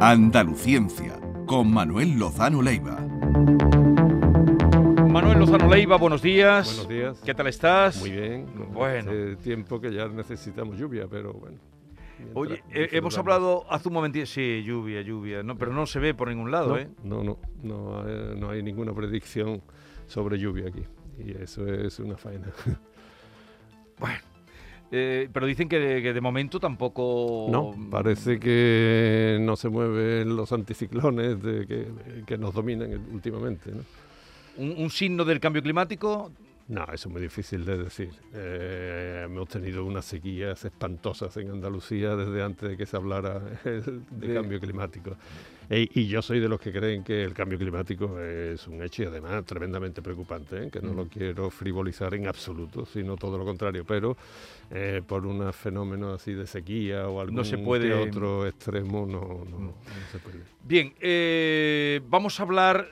Andaluciencia, con Manuel Lozano Leiva. Manuel Lozano Leiva, buenos días. Buenos días. ¿Qué tal estás? Muy bien. Bueno. Hace tiempo que ya necesitamos lluvia, pero bueno. Oye, eh, hemos hablado hace un momentito. Sí, lluvia, lluvia. No, pero no se ve por ningún lado, No, ¿eh? no, no, no, eh, no hay ninguna predicción sobre lluvia aquí. Y eso es una faena. Bueno. Eh, pero dicen que de, que de momento tampoco. No, parece que no se mueven los anticiclones de que, que nos dominan últimamente. ¿no? Un, un signo del cambio climático. No, eso es muy difícil de decir. Eh, hemos tenido unas sequías espantosas en Andalucía desde antes de que se hablara de, De- cambio climático. E- y yo soy de los que creen que el cambio climático es un hecho y además tremendamente preocupante, ¿eh? que no Mm. lo quiero frivolizar en absoluto, sino todo lo contrario. Pero eh, por un fenómeno así de sequía o algún No se puede- otro extremo no, no, no se puede. Bien, eh, vamos a hablar.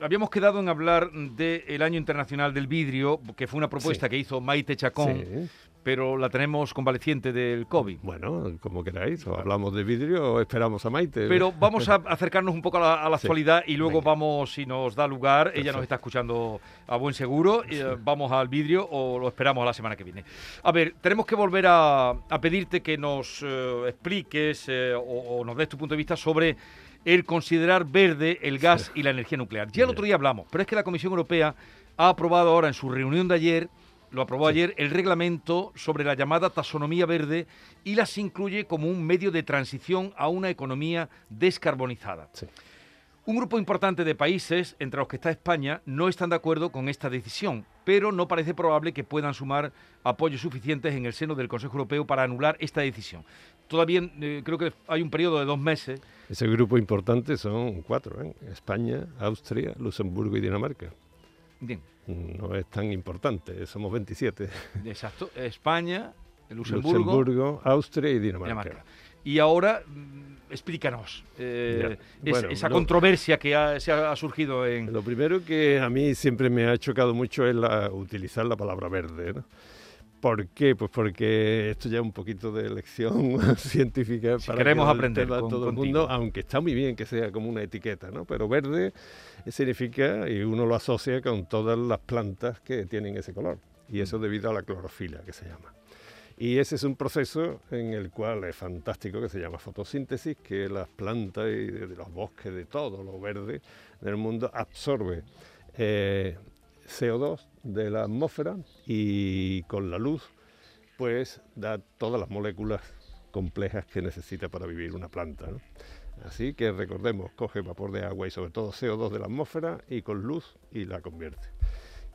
habíamos quedado en hablar del Año Internacional del Vidrio, que fue una propuesta Sí. que hizo Maite Chacón, Sí. Pero la tenemos convaleciente del COVID. Bueno, como queráis, o hablamos de vidrio o esperamos a Maite. Pero vamos a acercarnos un poco a la, a la Sí, actualidad y luego venga. vamos, si nos da lugar, ella nos está escuchando a buen seguro, eh, vamos al vidrio o lo esperamos a la semana que viene. A ver, tenemos que volver a, a pedirte que nos eh, expliques eh, o, o nos des tu punto de vista sobre el considerar verde el gas y la energía nuclear. Ya el otro día hablamos, pero es que la Comisión Europea ha aprobado ahora en su reunión de ayer, lo aprobó ayer, el reglamento sobre la llamada taxonomía verde y las incluye como un medio de transición a una economía descarbonizada. Sí. Un grupo importante de países, entre los que está España, no están de acuerdo con esta decisión, pero no parece probable que puedan sumar apoyos suficientes en el seno del Consejo Europeo para anular esta decisión. Todavía eh, creo que hay un periodo de dos meses. Ese grupo importante son cuatro, ¿eh? España, Austria, Luxemburgo y Dinamarca. Bien, No es tan importante, somos 27. exacto. España, Luxemburgo, Luxemburgo, Austria y Dinamarca. Dinamarca. Y ahora, mm, explícanos eh, Ya. es- Bueno, esa controversia que ha- se ha, ha surgido en... Lo primero que a mí siempre me ha chocado mucho es la- utilizar la palabra verde. ¿no? ¿Por qué? Pues porque esto ya es un poquito de lección científica Si para queremos que aprender entienda con- todo el contigo. mundo, aunque está muy bien que sea como una etiqueta, ¿no? Pero verde significa, y uno lo asocia con todas las plantas que tienen ese color, y Mm. eso debido a la clorofila que se llama. Y ese es un proceso en el cual es fantástico que se llama fotosíntesis, que las plantas y de los bosques, de todo lo verde del mundo absorbe eh, CO2 de la atmósfera y con la luz pues da todas las moléculas complejas que necesita para vivir una planta. Así que recordemos, coge vapor de agua y sobre todo CO2 de la atmósfera y con luz y la convierte.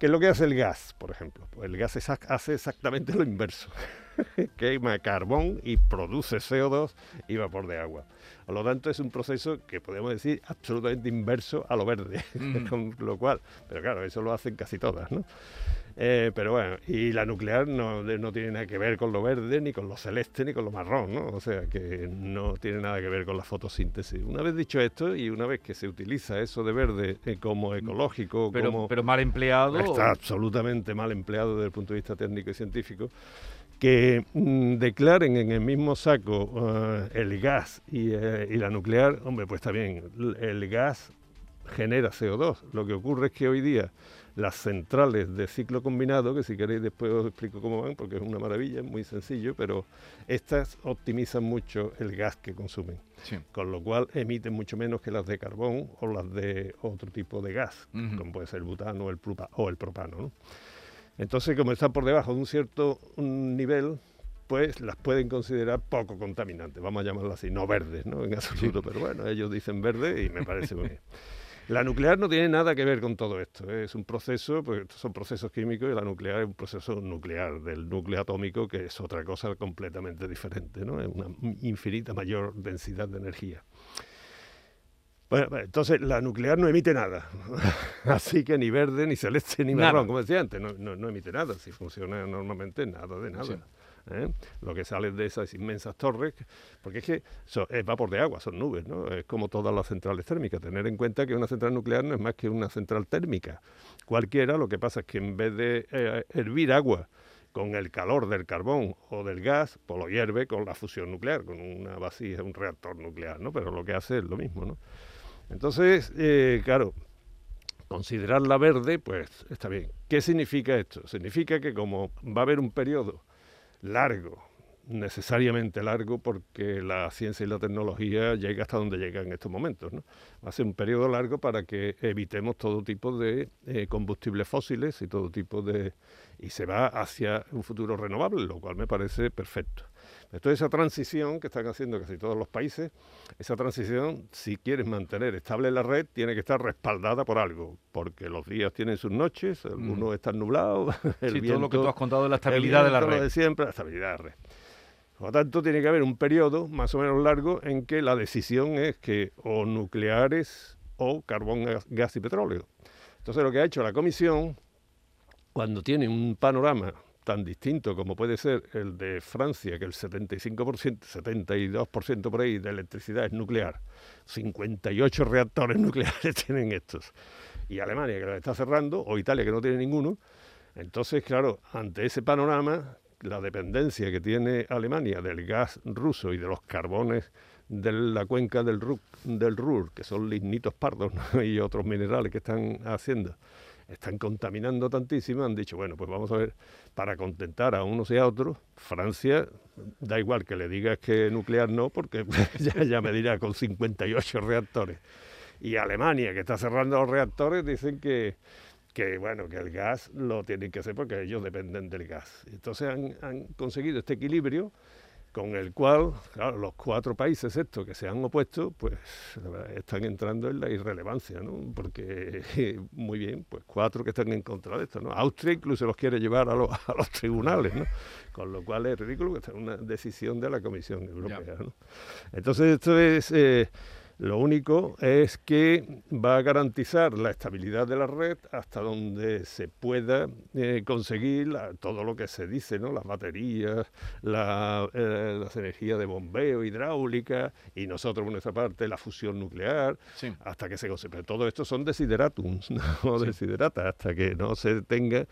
¿Qué es lo que hace el gas, por ejemplo? Pues el gas hace exactamente lo inverso. Quema carbón y produce CO2 y vapor de agua. Por lo tanto, es un proceso que podemos decir absolutamente inverso a lo verde. Mm. Con lo cual, pero claro, eso lo hacen casi todas, ¿no? Eh, pero bueno, y la nuclear no, no tiene nada que ver con lo verde, ni con lo celeste, ni con lo marrón, ¿no? O sea, que no tiene nada que ver con la fotosíntesis. Una vez dicho esto, y una vez que se utiliza eso de verde eh, como ecológico, Pero, como... pero mal empleado. Está absolutamente mal empleado desde el punto de vista técnico y científico. Que mm, declaren en el mismo saco eh, el gas y, eh, y la nuclear, hombre, pues está bien, el gas genera CO2. Lo que ocurre es que hoy día las centrales de ciclo combinado, que si queréis después os explico cómo van, porque es una maravilla, es muy sencillo, pero estas optimizan mucho el gas que consumen, Sí. con lo cual emiten mucho menos que las de carbón o las de otro tipo de gas, como puede ser el butano o el, propa- o el propano. ¿no? Entonces, como están por debajo de un cierto mm, nivel, pues las pueden considerar poco contaminantes, vamos a llamarlas así, no verdes, ¿no? En absoluto, pero bueno, ellos dicen verde y me parece muy bien. La nuclear no tiene nada que ver con todo esto, ¿eh? es un proceso, pues son procesos químicos y la nuclear es un proceso nuclear del núcleo atómico que es otra cosa completamente diferente, ¿no? Es una infinita mayor densidad de energía. Bueno, entonces la nuclear no emite nada, así que ni verde, ni celeste, ni Nada. marrón, como decía antes, no, no- no emite nada, si funciona normalmente nada de nada. Sí. ¿eh? Lo que sale de esas inmensas torres, porque es que so- es vapor de agua, son nubes, ¿no? Es como todas las centrales térmicas. Tener en cuenta que una central nuclear no es más que una central térmica. Cualquiera, lo que pasa es que en vez de eh, hervir agua con el calor del carbón o del gas, pues lo hierve con la fusión nuclear, con una vasija, un reactor nuclear, ¿no? Pero lo que hace es lo mismo, ¿no? Entonces, eh, claro, considerarla verde, pues está bien. ¿Qué significa esto? Significa que como va a haber un periodo largo necesariamente largo porque la ciencia y la tecnología llega hasta donde llega en estos momentos. ¿no? Va a ser un periodo largo para que evitemos todo tipo de eh, combustibles fósiles y todo tipo de... y se va hacia un futuro renovable, lo cual me parece perfecto. Entonces esa transición que están haciendo casi todos los países, esa transición, si quieres mantener estable la red, tiene que estar respaldada por algo, porque los días tienen sus noches, algunos mm. están nublados, el sí, todo lo que tú has contado de la estabilidad de la red. de siempre, la estabilidad de la red. Por lo tanto, tiene que haber un periodo más o menos largo en que la decisión es que o nucleares o carbón, gas y petróleo. Entonces, lo que ha hecho la Comisión, cuando tiene un panorama tan distinto como puede ser el de Francia, que el 75%, 72% por ahí de electricidad es nuclear, 58 reactores nucleares tienen estos, y Alemania que lo está cerrando, o Italia que no tiene ninguno, entonces, claro, ante ese panorama, la dependencia que tiene Alemania del gas ruso y de los carbones de la cuenca del, Ruhr, que son lignitos pardos y otros minerales que están haciendo, están contaminando tantísimo, han dicho, bueno, pues vamos a ver, para contentar a unos y a otros, Francia, da igual que le digas que nuclear no, porque ya, ya me dirá con 58 reactores. Y Alemania, que está cerrando los reactores, dicen que que bueno, que el gas lo tienen que hacer porque ellos dependen del gas. Entonces han, conseguido este equilibrio con el cual, claro, los cuatro países estos que se han opuesto, pues están entrando en la irrelevancia, ¿no? Porque, muy bien, pues cuatro que están en contra de esto, ¿no? Austria incluso los quiere llevar a, los, a los tribunales, ¿no? Con lo cual es ridículo que sea una decisión de la Comisión Europea, ¿no? Entonces esto es... Eh, lo único es que va a garantizar la estabilidad de la red hasta donde se pueda eh, conseguir todo lo que se dice, ¿no? las baterías, eh, las energías de bombeo, hidráulica y nosotros por nuestra parte la fusión nuclear, hasta que se consiga. todo esto son desideratums, no desiderata, hasta que no se tenga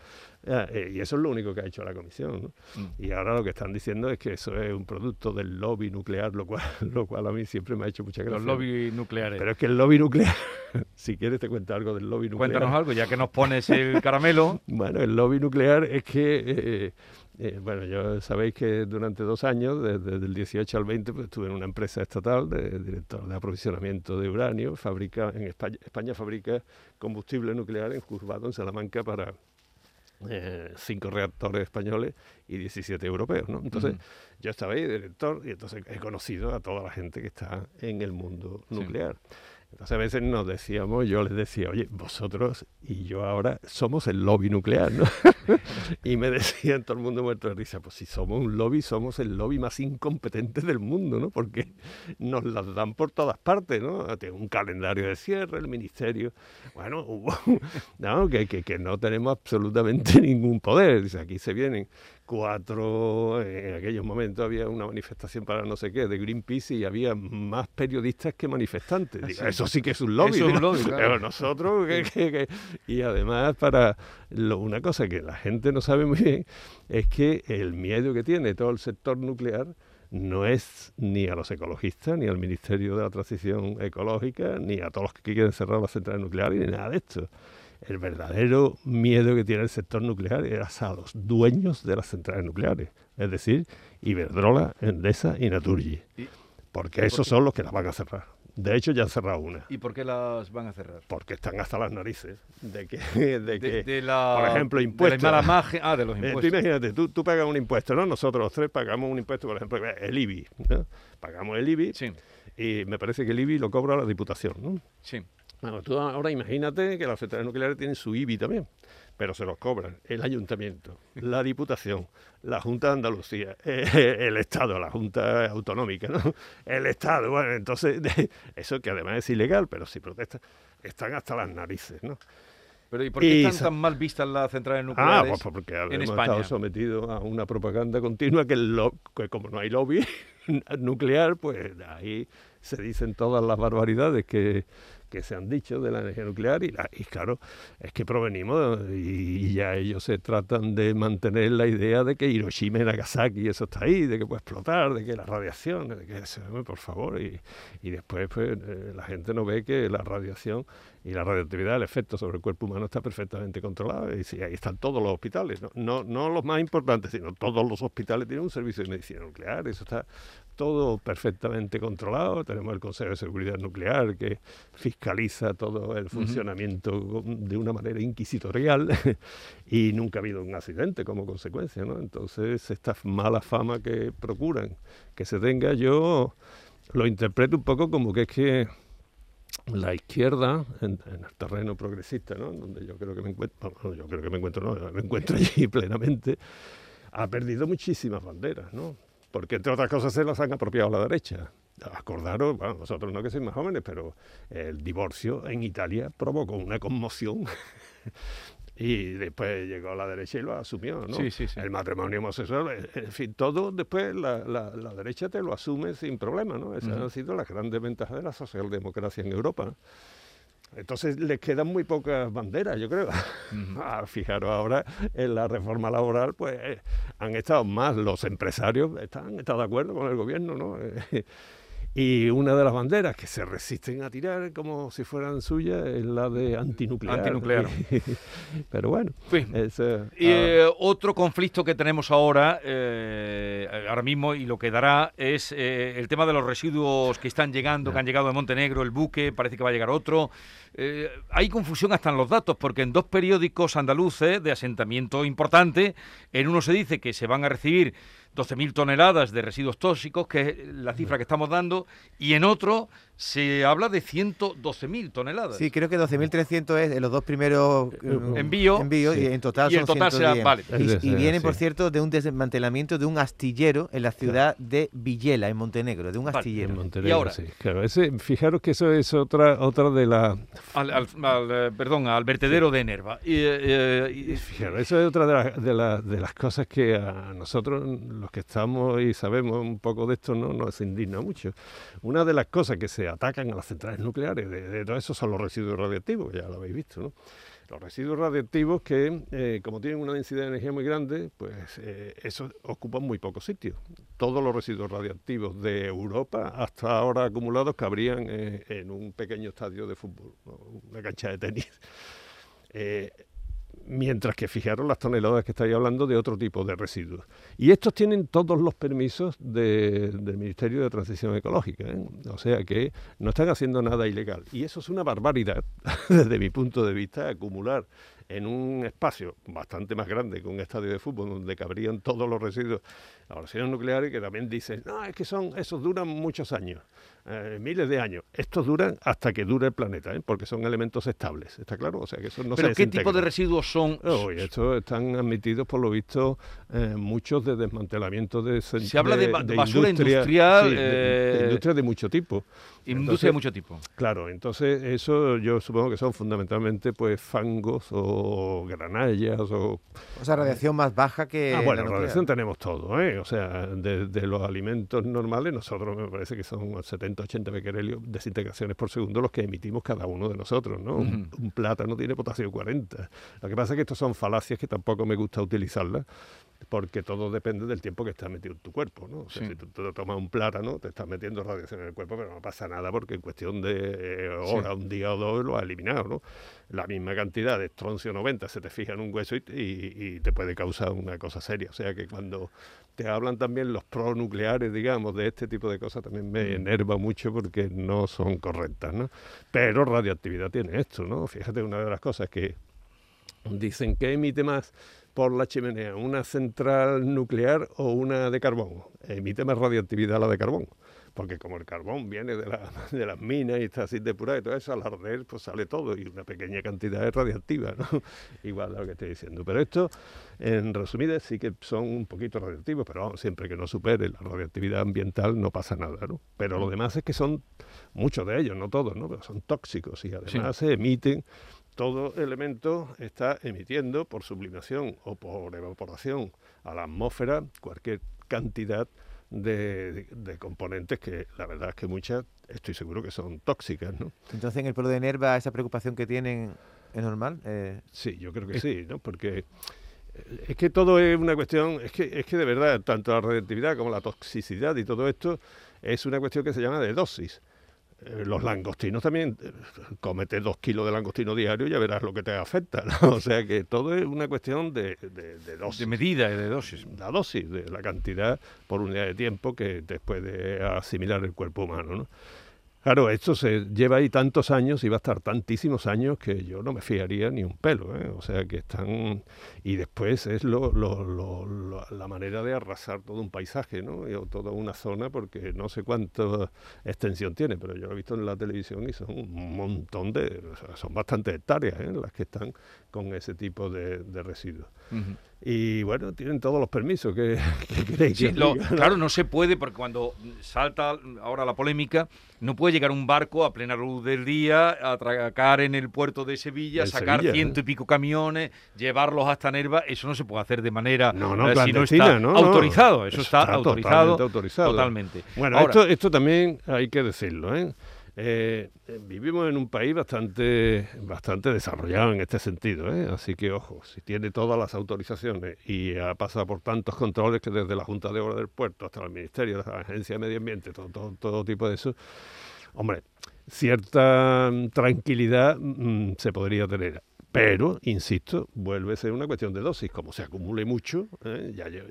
y eso es lo único que ha hecho la comisión. Mm. Y ahora lo que están diciendo es que eso es un producto del lobby nuclear, lo cual, lo cual a mí siempre me ha hecho mucha gracia. Los lobby nucleares. Pero es que el lobby nuclear, si quieres te cuento algo del lobby nuclear. Cuéntanos algo, ya que nos pones el caramelo. bueno, el lobby nuclear es que... Eh, eh, bueno, ya sabéis que durante dos años, desde, el 18 al 20, pues, estuve en una empresa estatal de director de aprovisionamiento de uranio. Fabrica, en España, España fabrica combustible nuclear en Juzgado, en Salamanca, para eh, cinco reactores españoles y 17 europeos, ¿no? Entonces, yo estaba ahí, director, y entonces he conocido a toda la gente que está en el mundo nuclear. Entonces a veces nos decíamos, yo les decía, oye, vosotros y yo ahora somos el lobby nuclear, ¿no? y me decían todo el mundo muerto de risa, pues si somos un lobby, somos el lobby más incompetente del mundo, ¿no? Porque nos las dan por todas partes, ¿no? Tiene un calendario de cierre, el ministerio, bueno, no, que, que, que no tenemos absolutamente ningún poder. Dice, aquí se vienen cuatro, en aquellos momentos había una manifestación para no sé qué de Greenpeace y había más periodistas que manifestantes. eso sí que es un lobby. Pero nosotros, y además para una cosa que la gente no sabe muy bien, es que el miedo que tiene todo el sector nuclear no es ni a los ecologistas, ni al Ministerio de la Transición Ecológica, ni a todos los que quieren cerrar las centrales nucleares, ni nada de esto el verdadero miedo que tiene el sector nuclear era a los dueños de las centrales nucleares, es decir, Iberdrola, Endesa y Naturgy. porque esos son los que las van a cerrar. De hecho, ya han cerrado una. ¿Y por qué las van a cerrar? Porque están hasta las narices de que, de que por ejemplo, impuestos. De ah, de los impuestos. tú imagínate, tú, tú, pagas un impuesto, ¿no? Nosotros los tres pagamos un impuesto, por ejemplo, el IBI. Pagamos el IBI sí. y me parece que el IBI lo cobra la Diputación, ¿no? Sí. Bueno, tú ahora imagínate que las centrales nucleares tienen su IBI también, pero se los cobran el ayuntamiento, la diputación, la Junta de Andalucía, eh, el Estado, la Junta Autonómica, ¿no? El Estado, bueno, entonces, eso que además es ilegal, pero si protestan, están hasta las narices, ¿no? Pero ¿y por qué están tan mal vistas las centrales nucleares? Ah, pues porque hemos estado sometidos a una propaganda continua que, que como no hay lobby nuclear, pues ahí se dicen todas las barbaridades que, que se han dicho de la energía nuclear y, y claro, es que provenimos y, ya ellos se tratan de mantener la idea de que Hiroshima y Nagasaki, eso está ahí, de que puede explotar, de que la radiación, de que por favor, y, y después pues eh, la gente no ve que la radiación y la radioactividad, el efecto sobre el cuerpo humano está perfectamente controlado y sí, ahí están todos los hospitales, ¿no? No, no los más importantes, sino todos los hospitales tienen un servicio de medicina nuclear, eso está todo perfectamente controlado. Tenemos el Consejo de Seguridad Nuclear que fiscaliza todo el funcionamiento de una manera inquisitorial y nunca ha habido un accidente como consecuencia. ¿no? Entonces, esta mala fama que procuran que se tenga, yo lo interpreto un poco como que es que la izquierda en, el terreno progresista, ¿no? donde yo creo que me encuentro, yo creo que me encuentro, no, me encuentro allí plenamente, ha perdido muchísimas banderas, ¿no? porque entre otras cosas se las han apropiado a la derecha. Acordaros, bueno, vosotros no que sois más jóvenes, pero el divorcio en Italia provocó una conmoción. y después llegó la derecha y lo asumió, ¿no? Sí, sí, sí. El matrimonio homosexual, eh, en fin, todo después la, la, derecha te lo asume sin problema, ¿no? Esas han sido las grandes ventajas de la socialdemocracia en Europa. Entonces les quedan muy pocas banderas, yo creo. Ah, fijaros ahora en la reforma laboral, pues eh, han estado más los empresarios, están, estado de acuerdo con el gobierno, ¿no? Y una de las banderas que se resisten a tirar como si fueran suyas es la de antinuclear. Antinuclear. Pero bueno. Eh, y eh, otro conflicto que tenemos ahora, eh, ahora mismo, y lo que dará, es el tema de los residuos que están llegando, que han llegado de Montenegro, el buque, parece que va a llegar otro. hay confusión hasta en los datos, porque en dos periódicos andaluces de asentamiento importante, en uno se dice que se van a recibir 12.000 toneladas de residuos tóxicos, que es la cifra que estamos dando, y en otro se habla de 112.000 toneladas. Sí, creo que 12.300 es en los dos primeros envíos envío, y en total y son en total 110. vale. Y, vienen, por cierto, de un desmantelamiento de un astillero en la ciudad de Villela, en Montenegro, de un astillero. y ahora, sí, claro, ese, fijaros que eso es otra otra de las... Al, eh, perdón, al vertedero de Nerva. Y, eh, fijaros, eso es otra de, de, de, las cosas que a nosotros, los que estamos y sabemos un poco de esto, no nos indigna mucho. Una de las cosas que se atacan a las centrales nucleares. De, todo eso son los residuos radiactivos, ya lo habéis visto, ¿no? Los residuos radiactivos que, eh, como tienen una densidad de energía muy grande, pues eh, eso ocupan muy poco sitio. Todos los residuos radiactivos de Europa, hasta ahora acumulados, cabrían eh, en un pequeño estadio de fútbol, una cancha de tenis mientras que fijaron las toneladas que estáis hablando de otro tipo de residuos. Y estos tienen todos los permisos del Ministerio de Transición Ecológica, ¿eh? o sea que no están haciendo nada ilegal. Y eso es una barbaridad, desde mi punto de vista, acumular en un espacio bastante más grande que un estadio de fútbol donde cabrían todos los residuos, los residuos nucleares que también dicen, no, es que son, esos duran muchos años. Eh, miles de años. Estos duran hasta que dure el planeta, ¿eh? porque son elementos estables, ¿está claro? O sea que eso no ¿Pero qué tipo de residuos son? estos están admitidos, por lo visto, eh, muchos de desmantelamiento de... Se habla de, basura industrial... de, industria de mucho tipo. Industria de mucho tipo. Claro, entonces eso yo supongo que son fundamentalmente pues fangos o granallas o... O sea, radiación más baja que... Ah, bueno, radiación tenemos todo, ¿eh? O sea, de, los alimentos normales, nosotros me parece que son 70, 80 becquerelios desintegraciones por segundo los que emitimos cada uno de nosotros, ¿no? un, un, plátano tiene potasio 40. Lo que pasa es que estos son falacias que tampoco me gusta utilizarlas porque todo depende del tiempo que estás metido en tu cuerpo, ¿no? O sea, si tú, te tomas un plátano, te estás metiendo radiación en el cuerpo, pero no pasa nada porque en cuestión de hora, un día o dos, lo has eliminado, ¿no? La misma cantidad de estroncio 90 se te fija en un hueso y, te puede causar una cosa seria. O sea que cuando te hablan también los pronucleares, digamos, de este tipo de cosas, también me mm. enerva mucho porque no son correctas, ¿no? Pero radioactividad tiene esto, ¿no? Fíjate, una de las cosas que dicen que emite más por la chimenea, una central nuclear o una de carbón. Emite más radioactividad la de carbón, porque como el carbón viene de, la, de las minas y está así depurado y todo eso, al arder pues sale todo y una pequeña cantidad es radiactiva, ¿no? Igual a lo que estoy diciendo. Pero esto, en resumidas, sí que son un poquito radioactivos, pero vamos, siempre que no supere la radioactividad ambiental no pasa nada, ¿no? Pero lo demás es que son, muchos de ellos, no todos, ¿no? Pero son tóxicos y además se emiten todo elemento está emitiendo por sublimación o por evaporación a la atmósfera cualquier cantidad de, de- de componentes que la verdad es que muchas estoy seguro que son tóxicas, ¿no? Entonces, en el pueblo de Nerva, esa preocupación que tienen es normal. Eh, Sí, yo creo que sí, ¿no? Porque eh, es que todo es una cuestión, es que, es que de verdad, tanto la radioactividad como la toxicidad y todo esto es una cuestión que se llama de dosis. Eh, Los langostinos también, eh, cómete dos kilos de langostino diario y ya verás lo que te afecta, ¿no? O sea que todo es una cuestión de, de- de dosis. De medida y de dosis. la dosis, de la cantidad por unidad de tiempo que te puede asimilar el cuerpo humano. ¿no? Claro, esto se lleva ahí tantos años y va a estar tantísimos años que yo no me fiaría ni un pelo. ¿eh? O sea que están. Y después es lo, lo- lo- la manera de arrasar todo un paisaje, ¿no? O toda una zona, porque no sé cuánta extensión tiene, pero yo lo he visto en la televisión y son un montón de. o sea, son bastantes hectáreas ¿eh? las que están con ese tipo de residuos. Y bueno, tienen todos los permisos que, que queréis. Claro, no se puede porque cuando salta ahora la polémica, no puede llegar un barco a plena luz del día, atracar en el puerto de Sevilla, En sacar Sevilla, ciento ¿eh? y pico camiones, llevarlos hasta Nerva. Eso no se puede hacer de manera No, no, eh, si no está no, autorizado. Eso Está está, autorizado. totalmente autorizado. Totalmente. Bueno, Ahora, esto, esto también hay que decirlo, ¿eh? Eh, eh, vivimos en un país bastante, bastante desarrollado en este sentido, ¿eh? así que ojo, si tiene todas las autorizaciones y ha pasado por tantos controles que desde la Junta de Obras del Puerto hasta el Ministerio, la Agencia de Medio Ambiente, todo, todo, todo tipo de eso, hombre, cierta mm, tranquilidad mm, se podría tener. Pero, insisto, vuelve a ser una cuestión de dosis. Como se acumule mucho, ¿eh? ya, ya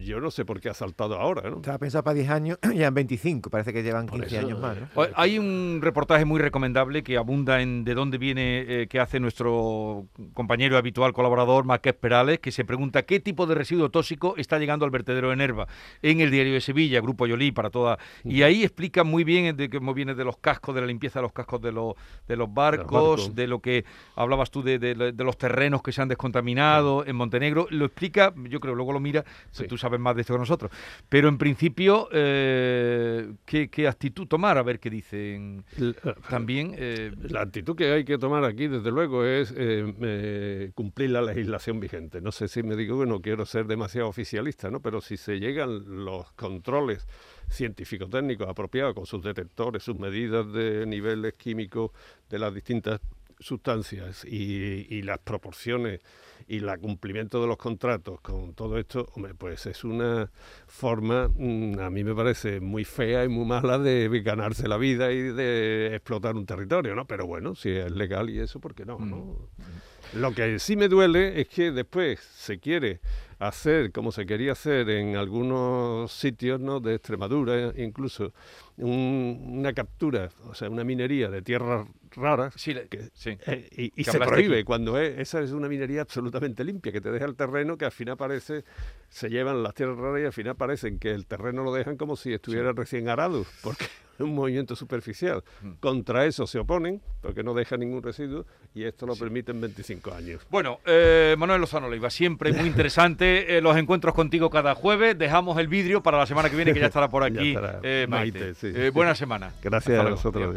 yo no sé por qué ha saltado ahora, ¿no? estaba pensado para 10 años, ya en 25, parece que llevan Por 15 eso, años más. ¿no? o- hay un reportaje muy recomendable que abunda en de dónde viene, eh, que hace nuestro compañero habitual colaborador, Maqués Perales, que se pregunta qué tipo de residuo tóxico está llegando al vertedero de Nerva en el diario de Sevilla, Grupo Yolí, para toda. Y ahí explica muy bien de cómo viene de los cascos, de la limpieza de los cascos de, los de los barcos, barcos. de lo que hablabas tú de, de- de los terrenos que se han descontaminado en Montenegro. Lo explica, yo creo, luego lo mira, Sí. tú sabes más de esto que nosotros. Pero en principio, eh, ¿qué, qué actitud tomar? A ver qué dicen L- también. eh, La actitud que hay que tomar aquí, desde luego, es eh, eh, cumplir la legislación vigente. No sé si me digo que no quiero ser demasiado oficialista, ¿no? Pero si se llegan los controles científico-técnicos apropiados con sus detectores, sus medidas de niveles químicos de las distintas sustancias y, y las proporciones y el cumplimiento de los contratos con todo esto, hombre, pues es una forma, mm, a mí me parece muy fea y muy mala de ganarse la vida y de explotar un territorio, ¿no? Pero bueno, si es legal y eso, ¿por qué no? no? Lo que sí me duele es que después se quiere hacer, como se quería hacer en algunos sitios ¿no? de Extremadura, incluso, un- una captura, o sea, una minería de tierras raras, sí, que- sí. eh, y, y Que se prohíbe aquí. cuando es, esa es una minería absolutamente limpia, que te deja el terreno, que al final parece, se llevan las tierras raras y al final parecen que el terreno lo dejan como si estuviera recién arado, porque es un movimiento superficial. Mm. Contra eso se oponen, porque no deja ningún residuo, y esto lo permiten 25 años. Bueno, eh, Manuel Lozano Leiva, siempre muy interesante eh, los encuentros contigo cada jueves. Dejamos el vidrio para la semana que viene, que ya estará por Ya aquí estará. eh, Maite. Maite, sí. Eh, buena semana. Gracias Hasta a vosotros.